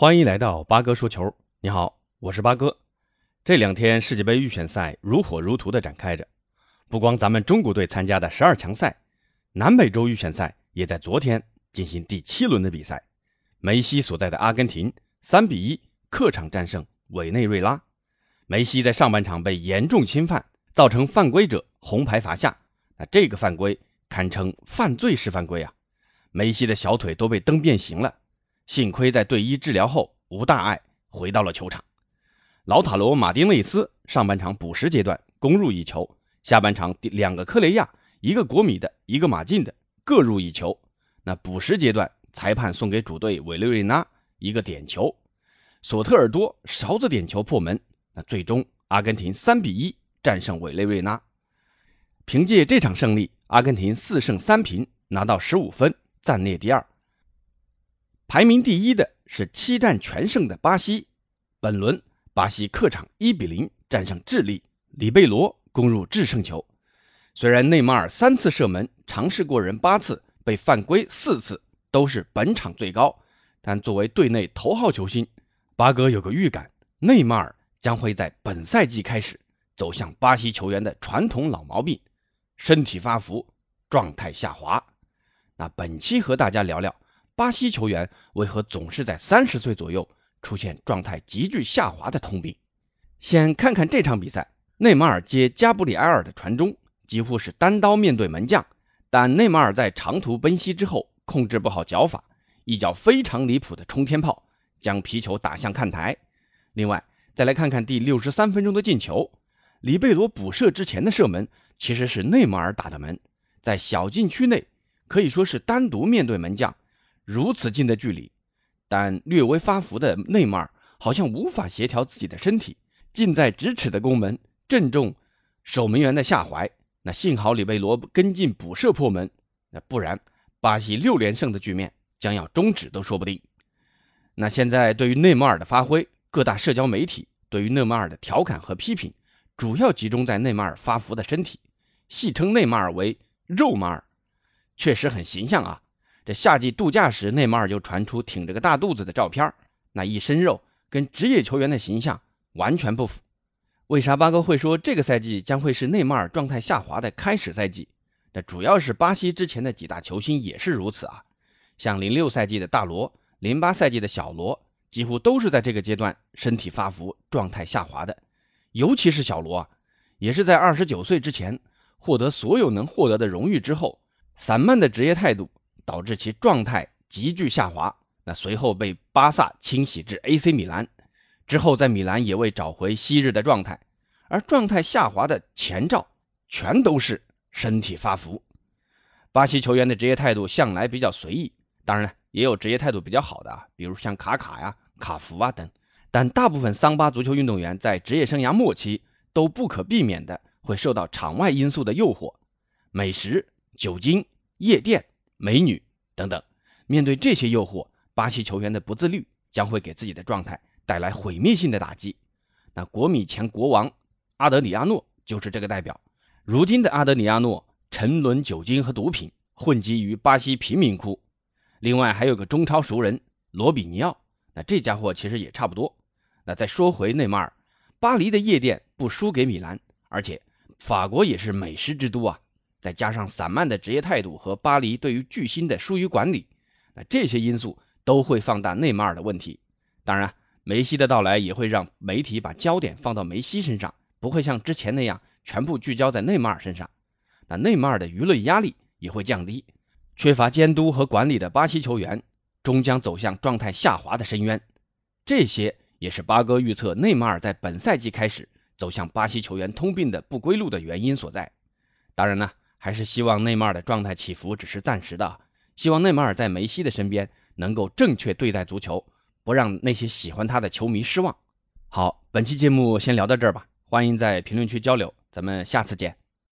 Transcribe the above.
欢迎来到八哥说球。你好，我是八哥。这两天世界杯预选赛如火如荼地展开着，不光咱们中国队参加的十二强赛，南美洲预选赛也在昨天进行第七轮的比赛。梅西所在的阿根廷三比一客场战胜委内瑞拉。梅西在上半场被严重侵犯，造成犯规者红牌罚下。那这个犯规堪称犯罪式犯规啊！梅西的小腿都被蹬变形了。幸亏在队医治疗后无大碍，回到了球场。老塔罗马丁内斯上半场补时阶段攻入一球，下半场第两个科雷亚，一个国米的，一个马竞的，各入一球。那补时阶段，裁判送给主队委内瑞拉一个点球，索特尔多勺子点球破门。那最终阿根廷三比一战胜委内瑞拉。凭借这场胜利，阿根廷四胜三平，拿到十五分，暂列第二。排名第一的是七战全胜的巴西。本轮巴西客场一比零战胜智利，里贝罗攻入制胜球。虽然内马尔三次射门尝试过人八次，被犯规四次，都是本场最高，但作为队内头号球星，巴哥有个预感，内马尔将会在本赛季开始走向巴西球员的传统老毛病——身体发福，状态下滑。那本期和大家聊聊。巴西球员为何总是在三十岁左右出现状态急剧下滑的通病？先看看这场比赛，内马尔接加布里埃尔的传中，几乎是单刀面对门将，但内马尔在长途奔袭之后控制不好脚法，一脚非常离谱的冲天炮将皮球打向看台。另外，再来看看第六十三分钟的进球，里贝罗补射之前的射门其实是内马尔打的门，在小禁区内可以说是单独面对门将。如此近的距离，但略微发福的内马尔好像无法协调自己的身体，近在咫尺的攻门正中守门员的下怀。那幸好里贝罗跟进补射破门，那不然巴西六连胜的局面将要终止都说不定。那现在对于内马尔的发挥，各大社交媒体对于内马尔的调侃和批评，主要集中在内马尔发福的身体，戏称内马尔为“肉马尔”，确实很形象啊。夏季度假时，内马尔就传出挺着个大肚子的照片那一身肉跟职业球员的形象完全不符。为啥巴哥会说这个赛季将会是内马尔状态下滑的开始赛季？这主要是巴西之前的几大球星也是如此啊，像零六赛季的大罗，零八赛季的小罗，几乎都是在这个阶段身体发福、状态下滑的。尤其是小罗啊，也是在二十九岁之前获得所有能获得的荣誉之后，散漫的职业态度。导致其状态急剧下滑，那随后被巴萨清洗至 AC 米兰，之后在米兰也未找回昔日的状态，而状态下滑的前兆全都是身体发福。巴西球员的职业态度向来比较随意，当然了也有职业态度比较好的啊，比如像卡卡呀、卡福啊等，但大部分桑巴足球运动员在职业生涯末期都不可避免的会受到场外因素的诱惑，美食、酒精、夜店。美女等等，面对这些诱惑，巴西球员的不自律将会给自己的状态带来毁灭性的打击。那国米前国王阿德里亚诺就是这个代表。如今的阿德里亚诺沉沦酒精和毒品，混迹于巴西贫民窟。另外还有个中超熟人罗比尼奥，那这家伙其实也差不多。那再说回内马尔，巴黎的夜店不输给米兰，而且法国也是美食之都啊。再加上散漫的职业态度和巴黎对于巨星的疏于管理，那这些因素都会放大内马尔的问题。当然，梅西的到来也会让媒体把焦点放到梅西身上，不会像之前那样全部聚焦在内马尔身上。那内马尔的舆论压力也会降低。缺乏监督和管理的巴西球员终将走向状态下滑的深渊。这些也是八哥预测内马尔在本赛季开始走向巴西球员通病的不归路的原因所在。当然呢。还是希望内马尔的状态起伏只是暂时的，希望内马尔在梅西的身边能够正确对待足球，不让那些喜欢他的球迷失望。好，本期节目先聊到这儿吧，欢迎在评论区交流，咱们下次见。